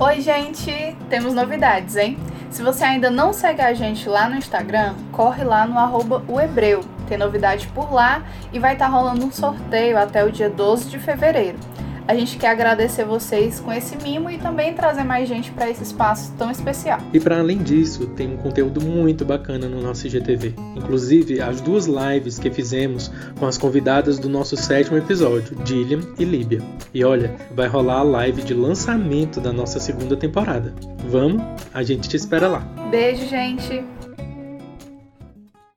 Oi, gente! Temos novidades, hein? Se você ainda não segue a gente lá no Instagram, corre lá no arroba. Tem novidade por lá e vai estar tá rolando um sorteio até o dia 12 de fevereiro. A gente quer agradecer vocês com esse mimo e também trazer mais gente para esse espaço tão especial. E para além disso, tem um conteúdo muito bacana no nosso IGTV. Inclusive, as duas lives que fizemos com as convidadas do nosso sétimo episódio, Dillian e Líbia. E olha, vai rolar a live de lançamento da nossa segunda temporada. Vamos? A gente te espera lá. Beijo, gente!